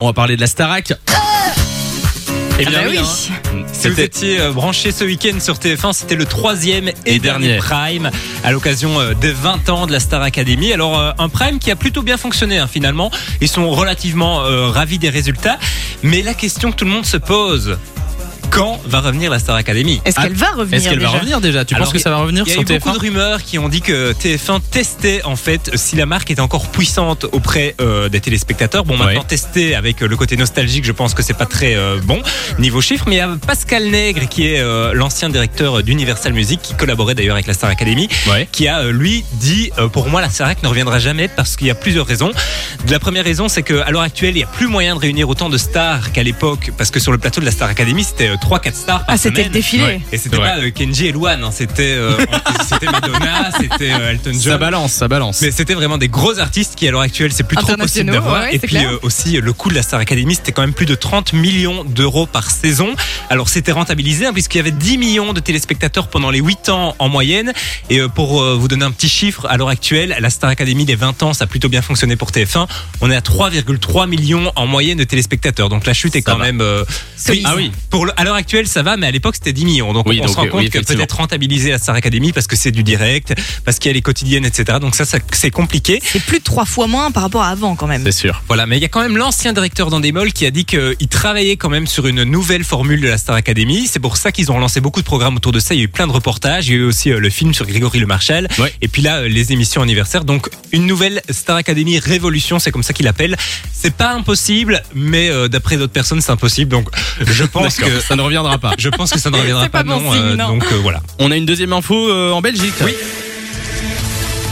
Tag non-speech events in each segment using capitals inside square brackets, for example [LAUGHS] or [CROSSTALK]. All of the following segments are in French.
On va parler de la Starac. Eh Ah bah oui. hein. Si vous C'était étiez euh, branché ce week-end sur TF1, c'était le troisième et, Et dernier dernier. Prime à l'occasion euh, des 20 ans de la Star Academy. Alors euh, un Prime qui a plutôt bien fonctionné hein, finalement. Ils sont relativement euh, ravis des résultats. Mais la question que tout le monde se pose, quand va revenir la Star Academy Est-ce qu'elle va revenir Est-ce qu'elle va déjà revenir déjà Tu Alors, penses que ça va revenir Il y a sur eu beaucoup de TF1 rumeurs qui ont dit que TF1 testait en fait si la marque était encore puissante auprès euh, des téléspectateurs. Bon, maintenant Ouais. tester avec euh, le côté nostalgique, je pense que c'est pas très euh, bon niveau chiffres. Mais il y a Pascal Nègre qui est euh, l'ancien directeur d'Universal Music, qui collaborait d'ailleurs avec la Star Academy, Ouais. qui a lui dit euh, pour moi la Starac ne reviendra jamais parce qu'il y a plusieurs raisons. La première raison, c'est qu'à l'heure actuelle, il y a plus moyen de réunir autant de stars qu'à l'époque, parce que sur le plateau de la Star Academy, c'était 3-4 stars par Ah, c'était le défilé. Ouais. Et c'était pas euh, Kenji et Luan, hein, c'était euh, [LAUGHS] c'était Madonna, c'était euh, Elton John. Ça balance, ça balance. Mais c'était vraiment des gros artistes qui à l'heure actuelle c'est plus trop possible d'avoir. ouais, et puis euh, aussi le coût de la Star Academy c'était quand même plus de 30 millions d'euros par saison. Alors c'était rentabilisé hein, puisqu'il y avait 10 millions de téléspectateurs pendant les 8 ans en moyenne. Et euh, pour euh, vous donner un petit chiffre, à l'heure actuelle la Star Academy des 20 ans ça a plutôt bien fonctionné pour TF1. On est à 3,3 millions en moyenne de téléspectateurs. Donc la chute est Ça quand va. même... euh, ah oui. Pour le- à l'heure actuelle ça va mais à l'époque c'était 10 millions. Donc Oui, on donc, se rend euh, compte oui, que peut-être rentabiliser la Star Academy parce que c'est du direct, parce qu'il y a les quotidiennes, etc. Donc ça, ça c'est compliqué. C'est plus de trois fois moins par rapport à avant quand même. C'est sûr. Voilà, mais il y a quand même l'ancien directeur d'Endemol qui a dit qu'il travaillait quand même sur une nouvelle formule de la Star Academy. C'est pour ça qu'ils ont lancé beaucoup de programmes autour de ça. Il y a eu plein de reportages. Il y a eu aussi euh, le film sur Grégory Le Marchal. Ouais. Et puis là, euh, les émissions anniversaires. Donc, une nouvelle Star Academy Révolution, c'est comme ça qu'il appelle. C'est pas impossible, mais euh, d'après d'autres personnes, c'est impossible. Donc, je pense que. ça ne reviendra pas. Je pense que ça ne reviendra pas bon non. signe, non. Donc euh, voilà. On a une deuxième info euh, en Belgique. Oui.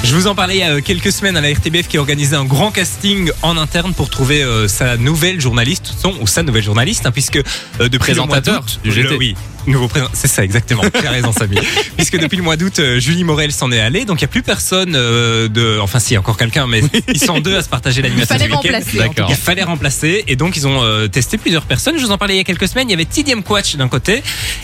Je vous en parlais il y a euh, quelques semaines à la RTBF qui a organisé un grand casting en interne pour trouver euh, sa nouvelle journaliste, son ou sa nouvelle journaliste, hein, puisque euh, depuis Présentateur le mois d'août, du GT. le- oui, nouveau présent, c'est ça exactement. Tu as raison Samy. puisque depuis le mois d'août, euh, Julie Morel s'en est allée, donc il y a plus personne euh, de, enfin si, encore quelqu'un, mais ils sont deux à se partager Il l'animation fallait du week-end. D'accord. Il fallait remplacer et donc ils ont euh, testé plusieurs personnes. Je vous en parlais il y a quelques semaines. Il y avait Tidiam Quatch d'un côté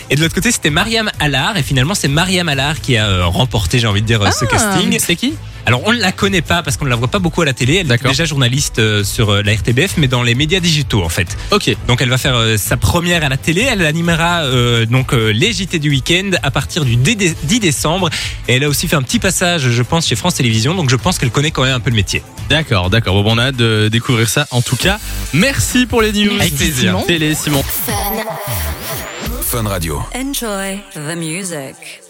et de l'autre côté c'était Mariam Allard et finalement c'est Mariam Allard qui a euh, remporté, j'ai envie de dire, ce Ah. casting. C'est qui? Alors on ne la connaît pas parce qu'on ne la voit pas beaucoup à la télé. Elle est D'accord. déjà journaliste euh, sur euh, la RTBF, mais dans les médias digitaux en fait. Ok. Donc elle va faire euh, sa première à la télé. Elle animera euh, donc euh, les JT du week-end à partir du 10 dé- 10 décembre. Et elle a aussi fait un petit passage, je pense, chez France Télévisions. Donc je pense qu'elle connaît quand même un peu le métier. D'accord, d'accord. Bon, on a hâte de découvrir ça. En tout cas, merci pour les news. Avec plaisir. Simon. Télé, Simon. Fun Radio. Enjoy the music.